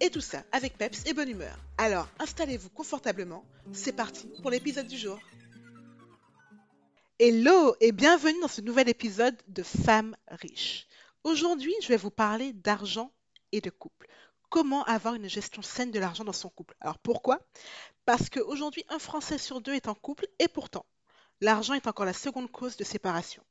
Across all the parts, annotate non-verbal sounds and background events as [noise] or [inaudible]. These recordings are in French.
Et tout ça avec peps et bonne humeur. Alors installez-vous confortablement, c'est parti pour l'épisode du jour. Hello et bienvenue dans ce nouvel épisode de Femmes riches. Aujourd'hui, je vais vous parler d'argent et de couple. Comment avoir une gestion saine de l'argent dans son couple Alors pourquoi? Parce qu'aujourd'hui, un Français sur deux est en couple et pourtant, l'argent est encore la seconde cause de séparation.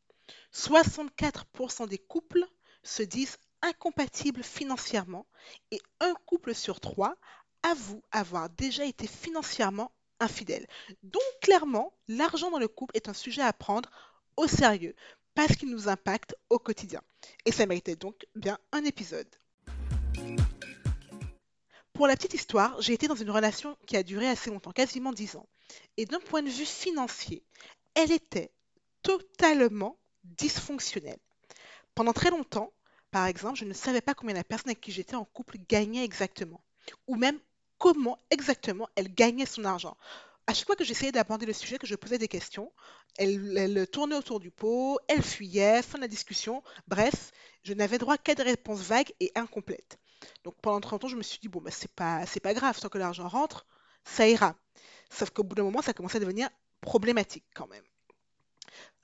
64% des couples se disent incompatibles financièrement et un couple sur trois avoue avoir déjà été financièrement infidèle. Donc clairement, l'argent dans le couple est un sujet à prendre au sérieux parce qu'il nous impacte au quotidien. Et ça méritait donc bien un épisode. Pour la petite histoire, j'ai été dans une relation qui a duré assez longtemps, quasiment 10 ans. Et d'un point de vue financier, elle était totalement dysfonctionnelle. Pendant très longtemps, par exemple, je ne savais pas combien la personne avec qui j'étais en couple gagnait exactement, ou même comment exactement elle gagnait son argent. À chaque fois que j'essayais d'aborder le sujet, que je posais des questions, elle, tournait autour du pot, elle fuyait, fin de la discussion. Bref, je n'avais droit qu'à des réponses vagues et incomplètes. Donc pendant 30 ans, je me suis dit, bon, bah, c'est pas, c'est pas grave, tant que l'argent rentre, ça ira. Sauf qu'au bout d'un moment, ça commençait à devenir problématique quand même.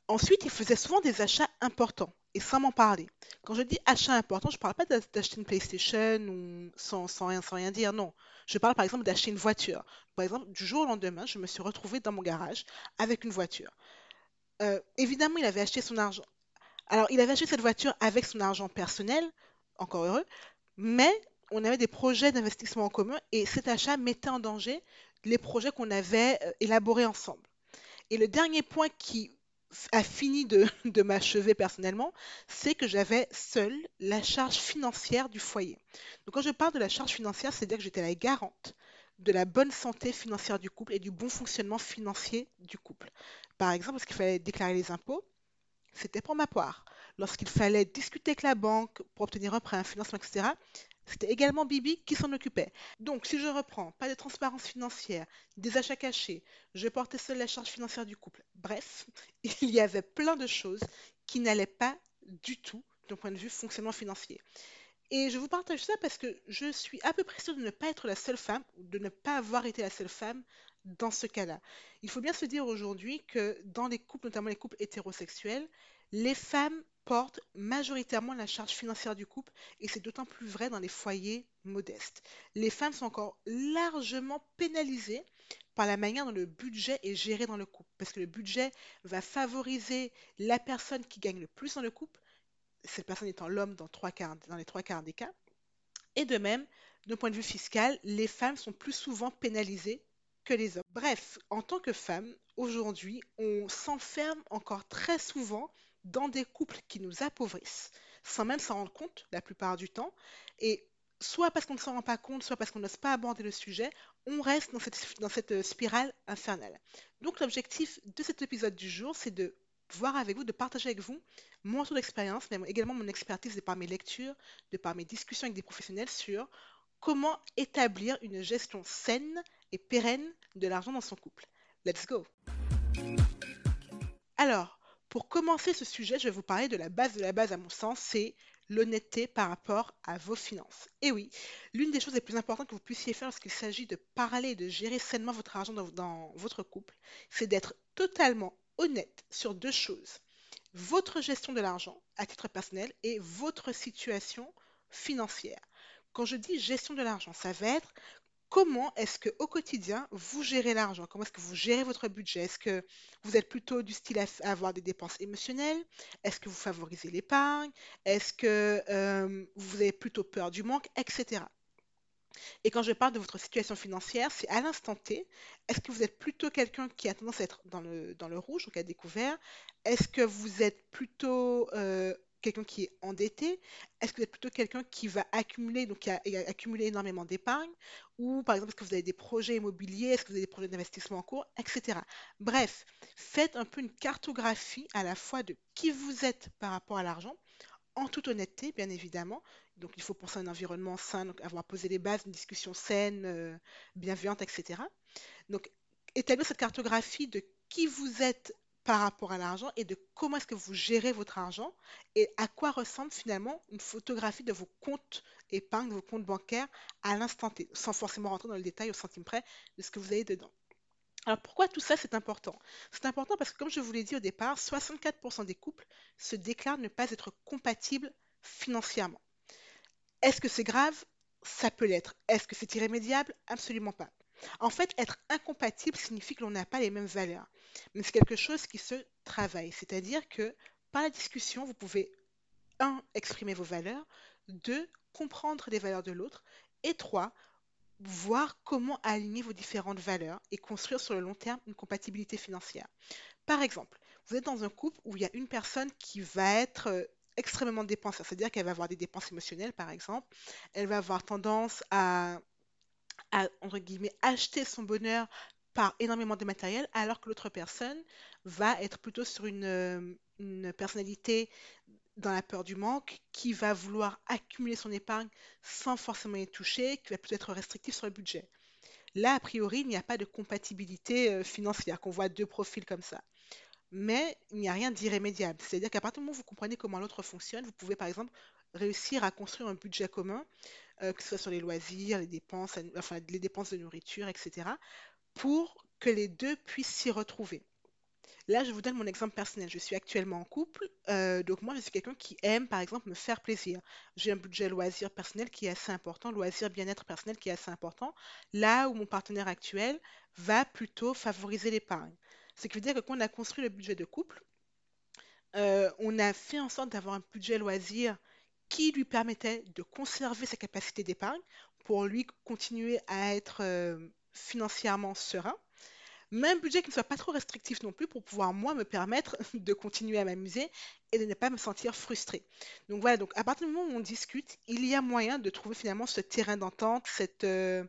Ensuite, il faisait souvent des achats importants et sans m'en parler. Quand je dis achat important, je ne parle pas d'acheter une PlayStation ou sans, rien, dire, non. Je parle par exemple d'acheter une voiture. Par exemple, du jour au lendemain, je me suis retrouvée dans mon garage avec une voiture. Euh, évidemment, il avait acheté son argent. Alors, il avait acheté cette voiture avec son argent personnel, encore heureux, mais on avait des projets d'investissement en commun et cet achat mettait en danger les projets qu'on avait euh, élaborés ensemble. Et le dernier point qui a fini [laughs] de, m'achever personnellement, c'est que j'avais seule la charge financière du foyer. Donc quand je parle de la charge financière, c'est-à-dire que j'étais la garante de la bonne santé financière du couple et du bon fonctionnement financier du couple. Par exemple, lorsqu'il fallait déclarer les impôts, c'était pour ma part. Lorsqu'il fallait discuter avec la banque pour obtenir un prêt, un financement, etc., c'était également Bibi qui s'en occupait. Donc, si je reprends, pas de transparence financière, des achats cachés, je portais seule la charge financière du couple. Bref, [laughs] il y avait plein de choses qui n'allaient pas du tout d'un point de vue fonctionnement financier. Et je vous partage ça parce que je suis à peu près sûre de ne pas être la seule femme, de ne pas avoir été la seule femme dans ce cas-là. Il faut bien se dire aujourd'hui que dans les couples, notamment les couples hétérosexuels, les femmes portent majoritairement la charge financière du couple et c'est d'autant plus vrai dans les foyers modestes. Les femmes sont encore largement pénalisées par la manière dont le budget est géré dans le couple parce que le budget va favoriser la personne qui gagne le plus dans le couple, cette personne étant l'homme dans, dans les trois quarts des cas. Et de même, d'un point de vue fiscal, les femmes sont plus souvent pénalisées que les hommes. Bref, en tant que femme, aujourd'hui, on s'enferme encore très souvent dans des couples qui nous appauvrissent, sans même s'en rendre compte la plupart du temps. Et soit parce qu'on ne s'en rend pas compte, soit parce qu'on n'ose pas aborder le sujet, on reste dans cette, dans cette spirale infernale. Donc l'objectif de cet épisode du jour, c'est de voir avec vous, de partager avec vous mon retour d'expérience, mais également mon expertise de par mes lectures, de par mes discussions avec des professionnels sur comment établir une gestion saine et pérenne de l'argent dans son couple. Let's go Alors, pour commencer ce sujet, je vais vous parler de la base de la base à mon sens, c'est l'honnêteté par rapport à vos finances. Et oui, l'une des choses les plus importantes que vous puissiez faire lorsqu'il s'agit de parler et de gérer sainement votre argent dans, votre couple, c'est d'être totalement honnête sur deux choses. Votre gestion de l'argent à titre personnel et votre situation financière. Quand je dis gestion de l'argent, ça va être comment est-ce que au quotidien vous gérez l'argent? Comment est-ce que vous gérez votre budget? Est-ce que vous êtes plutôt du style à, avoir des dépenses émotionnelles? Est-ce que vous favorisez l'épargne? Est-ce que euh, vous avez plutôt peur du manque Etc. Et quand je parle de votre situation financière, c'est à l'instant T. Est-ce que vous êtes plutôt quelqu'un qui a tendance à être dans le, dans le rouge, donc à découvert? Est-ce que vous êtes plutôt euh, quelqu'un qui est endetté? Est-ce que vous êtes plutôt quelqu'un qui va accumuler, donc qui a, accumulé énormément d'épargne? Ou par exemple, est-ce que vous avez des projets immobiliers? Est-ce que vous avez des projets d'investissement en cours? Etc. Bref, faites un peu une cartographie à la fois de qui vous êtes par rapport à l'argent, en toute honnêteté, bien évidemment. Donc, il faut penser à un environnement sain, donc avoir posé les bases, une discussion saine, euh, bienveillante, etc. Donc, établir cette cartographie de qui vous êtes par rapport à l'argent et de comment est-ce que vous gérez votre argent et à quoi ressemble finalement une photographie de vos comptes épargne, de vos comptes bancaires à l'instant T, sans forcément rentrer dans le détail au centime près de ce que vous avez dedans. Alors pourquoi tout ça c'est important? C'est important parce que comme je vous l'ai dit au départ, 64% des couples se déclarent ne pas être compatibles financièrement. Est-ce que c'est grave? Ça peut l'être. Est-ce que c'est irrémédiable? Absolument pas. En fait, être incompatible signifie que l'on n'a pas les mêmes valeurs. Mais c'est quelque chose qui se travaille. C'est-à-dire que par la discussion, vous pouvez, un, exprimer vos valeurs, deux, comprendre les valeurs de l'autre, et trois, voir comment aligner vos différentes valeurs et construire sur le long terme une compatibilité financière. Par exemple, vous êtes dans un couple où il y a une personne qui va être euh, extrêmement dépensière, c'est-à-dire qu'elle va avoir des dépenses émotionnelles, par exemple. Elle va avoir tendance à à, entre guillemets, acheter son bonheur par énormément de matériel, alors que l'autre personne va être plutôt sur une, euh, une personnalité dans la peur du manque, qui va vouloir accumuler son épargne sans forcément y toucher, qui va plutôt être restrictif sur le budget. Là, a priori, il n'y a pas de compatibilité euh, financière, qu'on voit deux profils comme ça. Mais il n'y a rien d'irrémédiable. C'est-à-dire qu'à partir du moment où vous comprenez comment l'autre fonctionne, vous pouvez par exemple réussir à construire un budget commun euh, que ce soit sur les loisirs, les dépenses, enfin les dépenses de nourriture, etc., pour que les deux puissent s'y retrouver. Là, je vous donne mon exemple personnel. Je suis actuellement en couple, euh, donc moi, je suis quelqu'un qui aime, par exemple, me faire plaisir. J'ai un budget loisir personnel qui est assez important, loisir bien-être personnel qui est assez important, là où mon partenaire actuel va plutôt favoriser l'épargne. Ce qui veut dire que quand on a construit le budget de couple, euh, on a fait en sorte d'avoir un budget loisir qui lui permettait de conserver sa capacité d'épargne pour lui continuer à être euh, financièrement serein, mais un budget qui ne soit pas trop restrictif non plus pour pouvoir moi me permettre [laughs] de continuer à m'amuser et de ne pas me sentir frustrée. Donc voilà, donc à partir du moment où on discute, il y a moyen de trouver finalement ce terrain d'entente, cette, euh,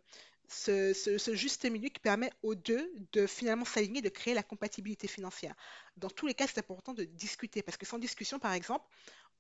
ce, ce, juste milieu qui permet aux deux de finalement s'aligner, de créer la compatibilité financière. Dans tous les cas, c'est important de discuter parce que sans discussion, par exemple,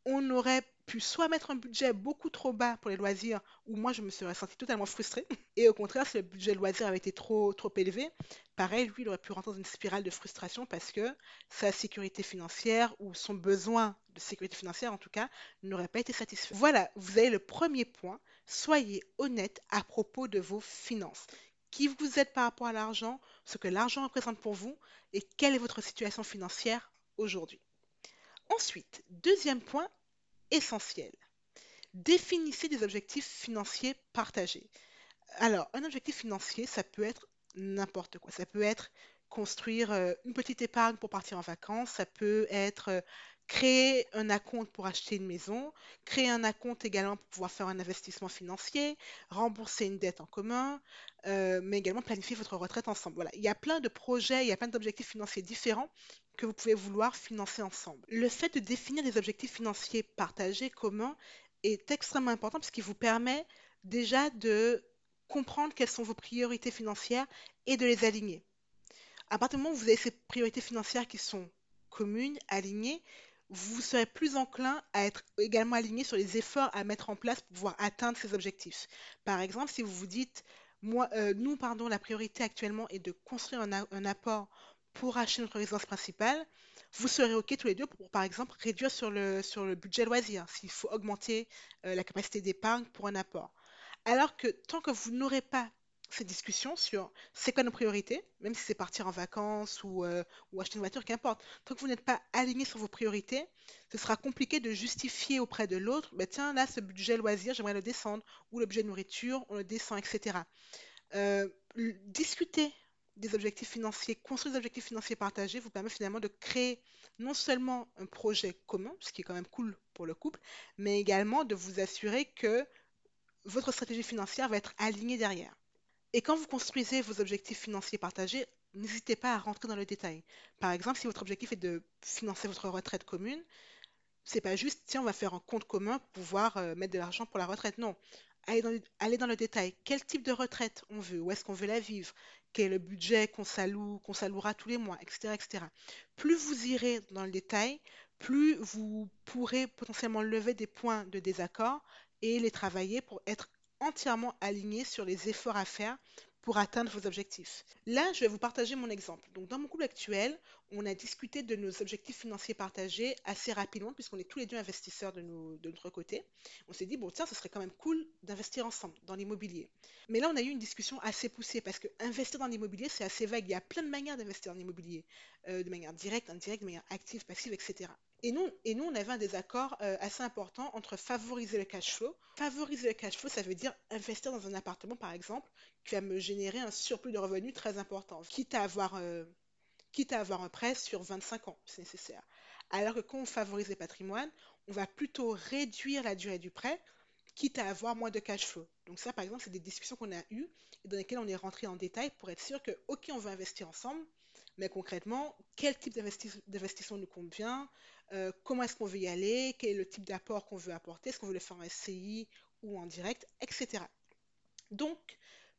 on aurait pu soit mettre un budget beaucoup trop bas pour les loisirs, où moi je me serais senti totalement frustrée, [laughs] et au contraire, si le budget loisir avait été trop, trop élevé, pareil, lui, il aurait pu rentrer dans une spirale de frustration parce que sa sécurité financière, ou son besoin de sécurité financière en tout cas, n'aurait pas été satisfait. Voilà, vous avez le premier point, soyez honnête à propos de vos finances. Qui vous êtes par rapport à l'argent, ce que l'argent représente pour vous, et quelle est votre situation financière aujourd'hui. Ensuite, deuxième point essentiel. Définissez des objectifs financiers partagés. Alors, un objectif financier, ça peut être n'importe quoi. Ça peut être construire euh, une petite épargne pour partir en vacances, ça peut être euh, créer un acompte pour acheter une maison, créer un acompte également pour pouvoir faire un investissement financier, rembourser une dette en commun, euh, mais également planifier votre retraite ensemble. Voilà, il y a plein de projets, il y a plein d'objectifs financiers différents que vous pouvez vouloir financer ensemble. Le fait de définir des objectifs financiers partagés, communs, est extrêmement important parce qu'il vous permet déjà de comprendre quelles sont vos priorités financières et de les aligner. À partir du moment où vous avez ces priorités financières qui sont communes, alignées, vous serez plus enclin à être également aligné sur les efforts à mettre en place pour pouvoir atteindre ces objectifs. Par exemple, si vous vous dites, moi, euh, nous, pardon, la priorité actuellement est de construire un, apport pour acheter notre résidence principale, vous serez OK tous les deux pour, par exemple, réduire sur le, sur le budget loisir, s'il faut augmenter euh, la capacité d'épargne pour un apport. Alors que tant que vous n'aurez pas cette discussion sur c'est quoi nos priorités, même si c'est partir en vacances ou, euh, ou acheter une voiture, qu'importe. Tant que vous n'êtes pas aligné sur vos priorités, ce sera compliqué de justifier auprès de l'autre, bah, tiens, là, ce budget loisir, j'aimerais le descendre, ou le budget nourriture, on le descend, etc. Euh, discuter des objectifs financiers, construire des objectifs financiers partagés vous permet finalement de créer non seulement un projet commun, ce qui est quand même cool pour le couple, mais également de vous assurer que votre stratégie financière va être alignée derrière. Et quand vous construisez vos objectifs financiers partagés, n'hésitez pas à rentrer dans le détail. Par exemple, si votre objectif est de financer votre retraite commune, C'est pas juste, tiens, on va faire un compte commun pour pouvoir euh, mettre de l'argent pour la retraite. Non. Aller dans, le, aller dans le détail. Quel type de retraite on veut? Où est-ce qu'on veut la vivre? Quel budget qu'on qu'on s'allouera tous les mois, etc., etc. Plus vous irez dans le détail, plus vous pourrez potentiellement lever des points de désaccord et les travailler pour être entièrement aligné sur les efforts à faire pour atteindre vos objectifs. Là, je vais vous partager mon exemple. Donc, dans mon couple actuel, on a discuté de nos objectifs financiers partagés assez rapidement, puisqu'on est tous les deux investisseurs de, de notre côté. On s'est dit, bon, tiens, ce serait quand même cool d'investir ensemble dans l'immobilier. Mais là, on a eu une discussion assez poussée, parce que investir dans l'immobilier, c'est assez vague. Il y a plein de manières d'investir dans l'immobilier, euh, de manière directe, indirecte, de manière active, passive, etc. Et nous, et nous, on avait un désaccord euh, assez important entre favoriser le cash flow. Favoriser le cash flow, ça veut dire investir dans un appartement, par exemple, qui va me générer un surplus de revenus très important, quitte à avoir, euh, quitte à avoir un prêt sur 25 ans, si nécessaire. Alors que quand on favorise les patrimoines, on va plutôt réduire la durée du prêt, quitte à avoir moins de cash flow. Donc ça, par exemple, c'est des discussions qu'on a eues et dans lesquelles on est rentré en détail pour être sûr que, OK, on veut investir ensemble, mais concrètement, quel type d'investi- d'investissement nous convient, euh, comment est-ce qu'on veut y aller, quel est le type d'apport qu'on veut apporter, est-ce qu'on veut le faire en SCI ou en direct, etc. Donc,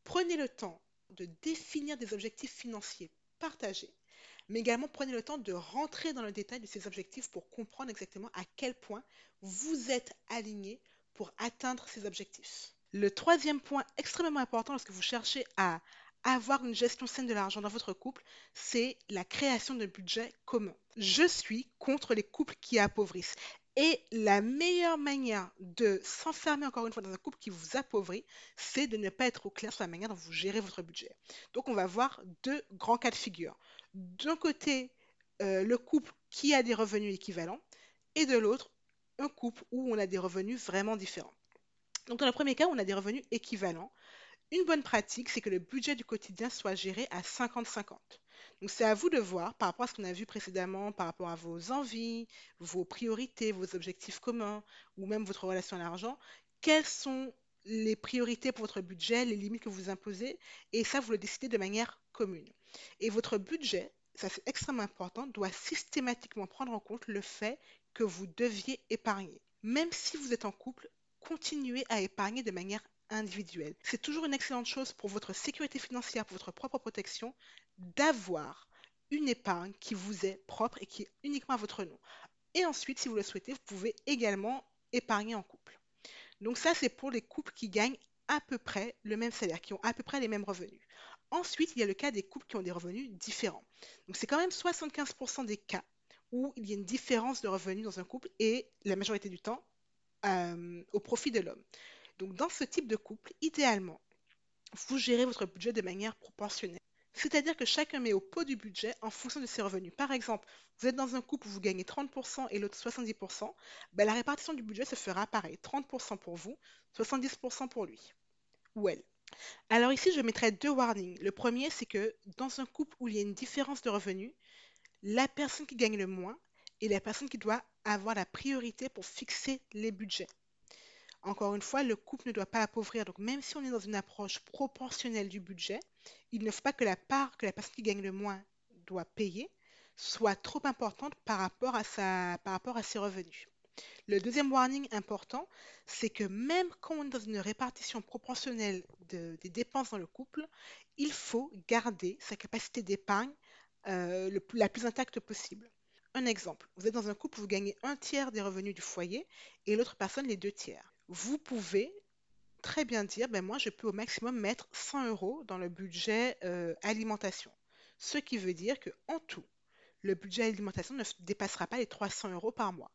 prenez le temps de définir des objectifs financiers partagés, mais également prenez le temps de rentrer dans le détail de ces objectifs pour comprendre exactement à quel point vous êtes aligné pour atteindre ces objectifs. Le troisième point extrêmement important lorsque vous cherchez à avoir une gestion saine de l'argent dans votre couple, c'est la création d'un budget commun. Je suis contre les couples qui appauvrissent. Et la meilleure manière de s'enfermer encore une fois dans un couple qui vous appauvrit, c'est de ne pas être au clair sur la manière dont vous gérez votre budget. Donc on va voir deux grands cas de figure. D'un côté, euh, le couple qui a des revenus équivalents et de l'autre, un couple où on a des revenus vraiment différents. Donc dans le premier cas, on a des revenus équivalents. Une bonne pratique, c'est que le budget du quotidien soit géré à 50-50. Donc c'est à vous de voir par rapport à ce qu'on a vu précédemment, par rapport à vos envies, vos priorités, vos objectifs communs ou même votre relation à l'argent, quelles sont les priorités pour votre budget, les limites que vous imposez, et ça, vous le décidez de manière commune. Et votre budget, ça c'est extrêmement important, doit systématiquement prendre en compte le fait que vous deviez épargner. Même si vous êtes en couple, continuez à épargner de manière C'est toujours une excellente chose pour votre sécurité financière, pour votre propre protection, d'avoir une épargne qui vous est propre et qui est uniquement à votre nom. Et ensuite, si vous le souhaitez, vous pouvez également épargner en couple. Donc ça, c'est pour les couples qui gagnent à peu près le même salaire, qui ont à peu près les mêmes revenus. Ensuite, il y a le cas des couples qui ont des revenus différents. Donc c'est quand même 75% des cas où il y a une différence de revenus dans un couple et la majorité du temps euh, au profit de l'homme. Donc dans ce type de couple, idéalement, vous gérez votre budget de manière proportionnelle. C'est-à-dire que chacun met au pot du budget en fonction de ses revenus. Par exemple, vous êtes dans un couple où vous gagnez 30% et l'autre 70%, ben la répartition du budget se fera pareil. 30% pour vous, 70% pour lui ou elle. Alors ici, je mettrai deux warnings. Le premier, c'est que dans un couple où il y a une différence de revenus, la personne qui gagne le moins est la personne qui doit avoir la priorité pour fixer les budgets. Encore une fois, le couple ne doit pas appauvrir. Donc, même si on est dans une approche proportionnelle du budget, il ne faut pas que la part que la personne qui gagne le moins doit payer soit trop importante par rapport à, ses revenus. Le deuxième warning important, c'est que même quand on est dans une répartition proportionnelle de- des dépenses dans le couple, il faut garder sa capacité d'épargne euh, la plus intacte possible. Un exemple, vous êtes dans un couple, vous gagnez un tiers des revenus du foyer et l'autre personne les deux tiers. Vous pouvez très bien dire, ben moi je peux au maximum mettre 100 euros dans le budget euh, alimentation. Ce qui veut dire que en tout, le budget alimentation ne dépassera pas les 300 euros par mois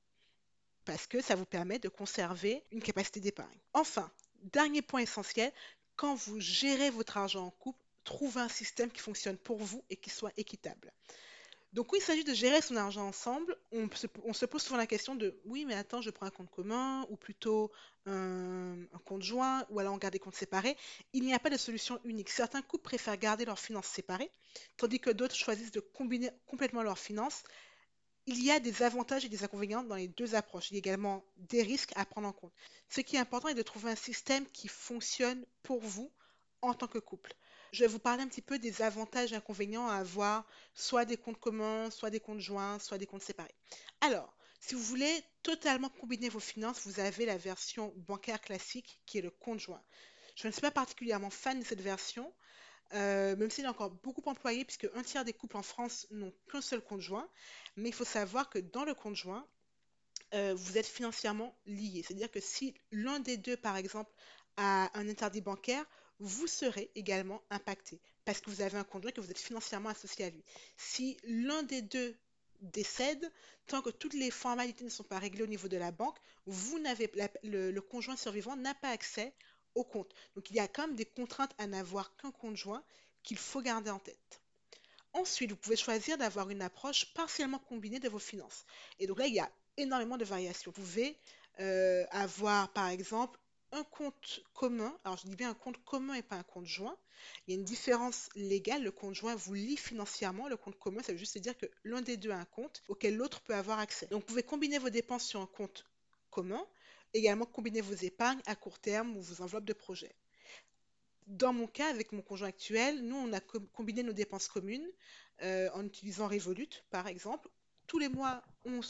parce que ça vous permet de conserver une capacité d'épargne. Enfin, dernier point essentiel, quand vous gérez votre argent en couple, trouvez un système qui fonctionne pour vous et qui soit équitable. Donc, quand il s'agit de gérer son argent ensemble, on se, pose souvent la question de oui, mais attends, je prends un compte commun ou plutôt un, un compte joint ou alors on garde des comptes séparés. Il n'y a pas de solution unique. Certains couples préfèrent garder leurs finances séparées, tandis que d'autres choisissent de combiner complètement leurs finances il y a des avantages et des inconvénients dans les deux approches. Il y a également des risques à prendre en compte. Ce qui est important est de trouver un système qui fonctionne pour vous en tant que couple. Je vais vous parler un petit peu des avantages et inconvénients à avoir soit des comptes communs, soit des comptes joints, soit des comptes séparés. Alors, Si vous voulez totalement combiner vos finances, vous avez la version bancaire classique qui est le compte joint. Je ne suis pas particulièrement fan de cette version, euh, même s'il est encore beaucoup employé, puisque un tiers des couples en France n'ont qu'un seul compte joint. Mais il faut savoir que dans le compte joint, euh, vous êtes financièrement liés. C'est-à-dire que si l'un des deux, par exemple, a un interdit bancaire, vous serez également impacté parce que vous avez un compte joint que vous êtes financièrement associé à lui. Si l'un des deux décède, tant que toutes les formalités ne sont pas réglées au niveau de la banque, le, conjoint survivant n'a pas accès au compte. Donc il y a quand même des contraintes à n'avoir qu'un conjoint qu'il faut garder en tête. Ensuite, vous pouvez choisir d'avoir une approche partiellement combinée de vos finances. Et donc là, il y a énormément de variations. Vous pouvez euh, avoir, par exemple, un compte commun. Alors, je dis bien un compte commun et pas un compte joint. Il y a une différence légale. Le compte joint vous lie financièrement. Le compte commun, ça veut juste dire que l'un des deux a un compte auquel l'autre peut avoir accès. Donc, vous pouvez combiner vos dépenses sur un compte commun. Également, combiner vos épargnes à court terme ou vos enveloppes de projet. Dans mon cas, avec mon conjoint actuel, nous, on a combiné nos dépenses communes euh, en utilisant Revolut, par exemple, tous les mois, on,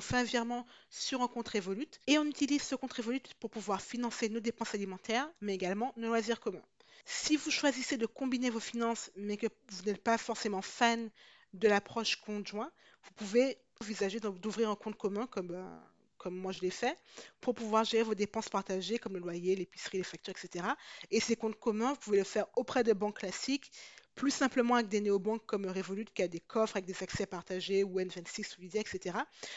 fait un virement sur un compte Revolut et on utilise ce compte Revolut pour pouvoir financer nos dépenses alimentaires, mais également nos loisirs communs. Si vous choisissez de combiner vos finances, mais que vous n'êtes pas forcément fan de l'approche conjoint, vous pouvez envisager d'ouvrir un compte commun comme, euh, comme moi je l'ai fait, pour pouvoir gérer vos dépenses partagées comme le loyer, l'épicerie, les factures, etc. Et ces comptes communs, vous pouvez le faire auprès de banques classiques plus simplement avec des néobanques comme Revolut qui a des coffres avec des accès partagés ou N26 ou Lydia, etc.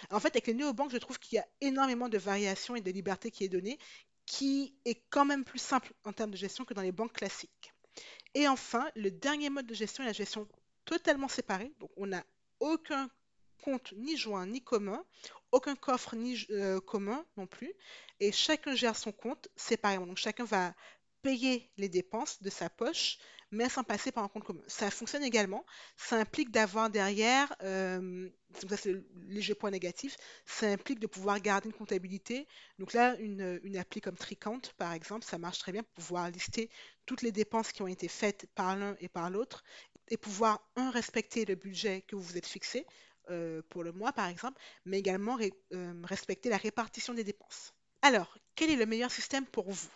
En fait, avec les néobanques, je trouve qu'il y a énormément de variations et de liberté qui est donnée, qui est quand même plus simple en termes de gestion que dans les banques classiques. Et enfin, le dernier mode de gestion est la gestion totalement séparée. Donc, on n'a aucun compte ni joint ni commun, aucun coffre ni euh, commun non plus, et chacun gère son compte séparément. Donc, chacun va payer les dépenses de sa poche, mais sans passer par un compte commun. Ça fonctionne également. Ça implique d'avoir derrière, euh, ça c'est le léger point négatif, ça implique de pouvoir garder une comptabilité. Donc là, une, une appli comme Tricount, par exemple, ça marche très bien pour pouvoir lister toutes les dépenses qui ont été faites par l'un et par l'autre et pouvoir, un, respecter le budget que vous vous êtes fixé euh, pour le mois, par exemple, mais également euh, respecter la répartition des dépenses. Alors, quel est le meilleur système pour vous?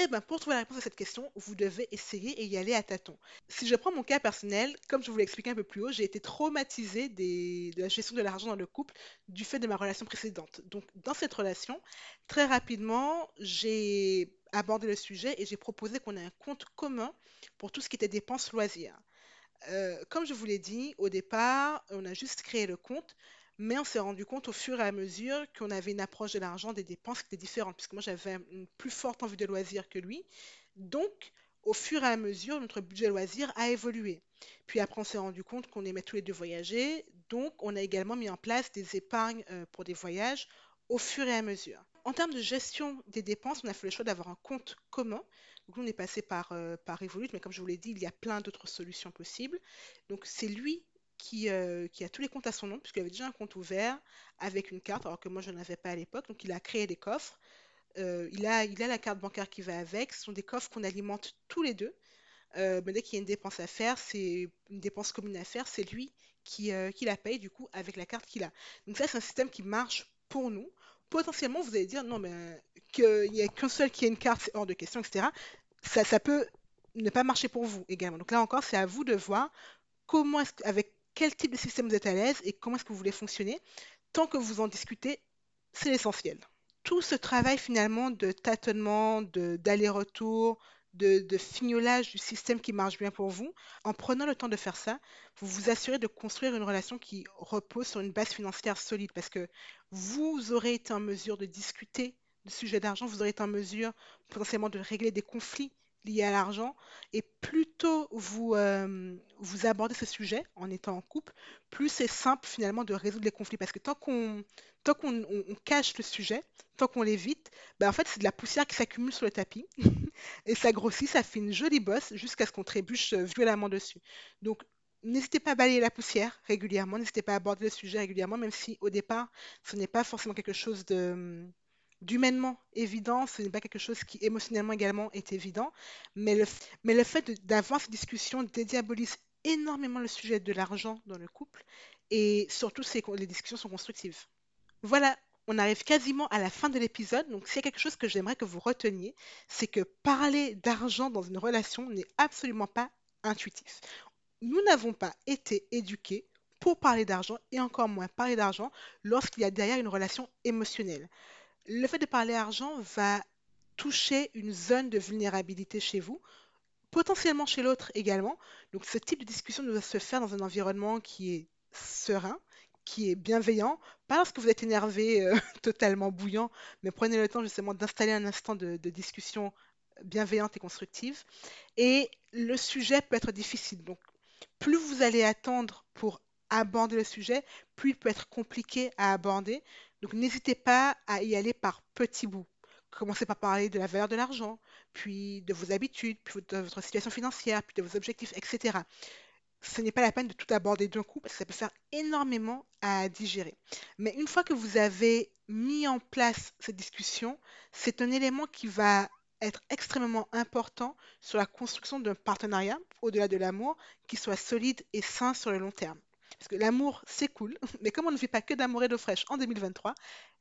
Eh bien, pour trouver la réponse à cette question, vous devez essayer et y aller à tâtons. Si je prends mon cas personnel, comme je vous l'ai expliqué un peu plus haut, j'ai été traumatisée de la gestion de l'argent dans le couple du fait de ma relation précédente. Donc, dans cette relation, très rapidement, j'ai abordé le sujet et j'ai proposé qu'on ait un compte commun pour tout ce qui était dépenses loisirs. Euh, comme je vous l'ai dit, au départ, on a juste créé le compte, mais on s'est rendu compte au fur et à mesure qu'on avait une approche de l'argent, des dépenses qui était différente, puisque moi j'avais une plus forte envie de loisir que lui. Donc, au fur et à mesure, notre budget loisir a évolué. Puis après, on s'est rendu compte qu'on aimait tous les deux voyager, donc on a également mis en place des épargnes euh, pour des voyages au fur et à mesure. En termes de gestion des dépenses, on a fait le choix d'avoir un compte commun. Donc, on est passé par, euh, par mais comme je vous l'ai dit, il y a plein d'autres solutions possibles. Donc, c'est lui euh, qui, a tous les comptes à son nom, puisqu'il avait déjà un compte ouvert avec une carte, alors que moi je n'en avais pas à l'époque. Donc il a créé des coffres. Euh, il, a, il a la carte bancaire qui va avec. Ce sont des coffres qu'on alimente tous les deux. Euh, dès qu'il y a une dépense à faire, c'est une dépense commune à faire, c'est lui qui, qui la paye du coup avec la carte qu'il a. Donc ça, c'est un système qui marche pour nous. Potentiellement, vous allez dire non, mais qu'il n'y a qu'un seul qui a une carte, c'est hors de question, etc. Ça, ça peut ne pas marcher pour vous également. Donc là encore, c'est à vous de voir comment, avec quel type de système vous êtes à l'aise et comment est-ce que vous voulez fonctionner. Tant que vous en discutez, c'est l'essentiel. Tout ce travail finalement de tâtonnement, d'aller-retour, de, de, fignolage du système qui marche bien pour vous, en prenant le temps de faire ça, vous vous assurez de construire une relation qui repose sur une base financière solide parce que vous aurez été en mesure de discuter de sujets d'argent, vous aurez été en mesure potentiellement de régler des conflits liés à l'argent. Et plus tôt vous, euh, vous abordez ce sujet en étant en couple, plus c'est simple finalement de résoudre les conflits. Parce que tant qu'on tant qu'on cache le sujet, tant qu'on l'évite, ben en fait c'est de la poussière qui s'accumule sur le tapis [laughs] et ça grossit, ça fait une jolie bosse jusqu'à ce qu'on trébuche euh, violemment dessus. Donc N'hésitez pas à balayer la poussière régulièrement, n'hésitez pas à aborder le sujet régulièrement, même si au départ, ce n'est pas forcément quelque chose de, d'humainement évident, ce n'est pas quelque chose qui émotionnellement également est évident, mais le, fait d'avoir cette discussion dédiabolise énormément le sujet de l'argent dans le couple et surtout les discussions sont constructives. Voilà, on arrive quasiment à la fin de l'épisode, donc s'il y a quelque chose que j'aimerais que vous reteniez, c'est que parler d'argent dans une relation n'est absolument pas intuitif. Nous n'avons pas été éduqués pour parler d'argent et encore moins parler d'argent lorsqu'il y a derrière une relation émotionnelle. Le fait de parler argent va toucher une zone de vulnérabilité chez vous, potentiellement chez l'autre également. Donc ce type de discussion doit se faire dans un environnement qui est serein, qui est bienveillant, pas parce que vous êtes énervé, euh, [laughs] totalement bouillant, mais prenez le temps justement d'installer un instant de, de discussion bienveillante et constructive. Et le sujet peut être difficile. Donc plus vous allez attendre pour aborder le sujet, plus il peut être compliqué à aborder. Donc n'hésitez pas à y aller par petits bouts. Commencez par parler de la valeur de l'argent, puis de vos habitudes, puis de votre situation financière, puis de vos objectifs, etc. Ce n'est pas la peine de tout aborder d'un coup parce que ça peut faire énormément à digérer. Mais une fois que vous avez mis en place cette discussion, c'est un élément qui va être extrêmement important sur la construction d'un partenariat, au-delà de l'amour, qui soit solide et sain sur le long terme. Parce que l'amour, c'est cool, [laughs] mais comme on ne vit pas que d'amour et d'eau fraîche en 2023,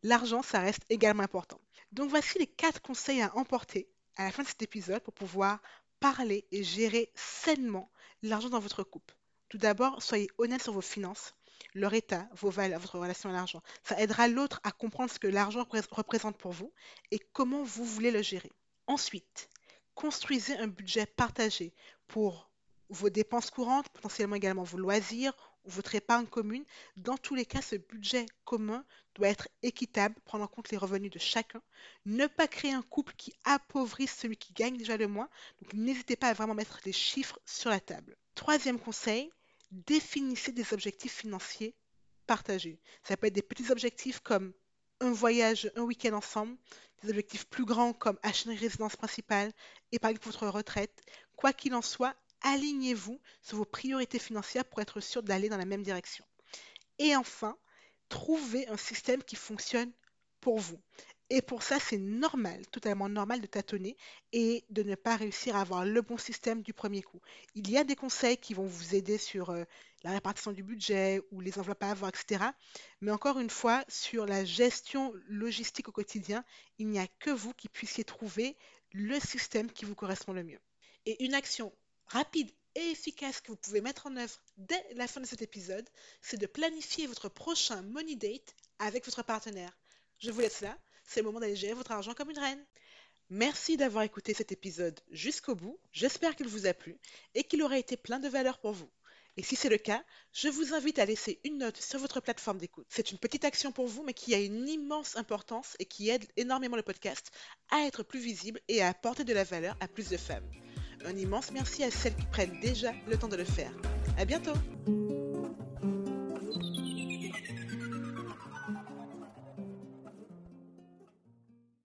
l'argent, ça reste également important. Donc voici les quatre conseils à emporter à la fin de cet épisode pour pouvoir parler et gérer sainement l'argent dans votre couple. Tout d'abord, soyez honnête sur vos finances, leur état, vos valeurs, votre relation à l'argent. Ça aidera l'autre à comprendre ce que l'argent représente pour vous et comment vous voulez le gérer. Ensuite, construisez un budget partagé pour vos dépenses courantes, potentiellement également vos loisirs ou votre épargne commune. Dans tous les cas, ce budget commun doit être équitable, prendre en compte les revenus de chacun. Ne pas créer un couple qui appauvrisse celui qui gagne déjà le moins. Donc n'hésitez pas à vraiment mettre les chiffres sur la table. Troisième conseil, définissez des objectifs financiers partagés. Ça peut être des petits objectifs comme un voyage, un week-end ensemble, des objectifs plus grands comme acheter une résidence principale, épargner pour votre retraite. Quoi qu'il en soit, alignez-vous sur vos priorités financières pour être sûr d'aller dans la même direction. Et enfin, trouvez un système qui fonctionne pour vous. Et pour ça, c'est normal, totalement normal de tâtonner et de ne pas réussir à avoir le bon système du premier coup. Il y a des conseils qui vont vous aider sur euh, la répartition du budget ou les enveloppes à avoir, etc. Mais encore une fois, sur la gestion logistique au quotidien, il n'y a que vous qui puissiez trouver le système qui vous correspond le mieux. Et une action rapide et efficace que vous pouvez mettre en œuvre dès la fin de cet épisode, c'est de planifier votre prochain money date avec votre partenaire. Je vous laisse là c'est le moment d'aller gérer votre argent comme une reine. Merci d'avoir écouté cet épisode jusqu'au bout. J'espère qu'il vous a plu et qu'il aura été plein de valeur pour vous. Et si c'est le cas, je vous invite à laisser une note sur votre plateforme d'écoute. C'est une petite action pour vous, mais qui a une immense importance et qui aide énormément le podcast à être plus visible et à apporter de la valeur à plus de femmes. Un immense merci à celles qui prennent déjà le temps de le faire. À bientôt!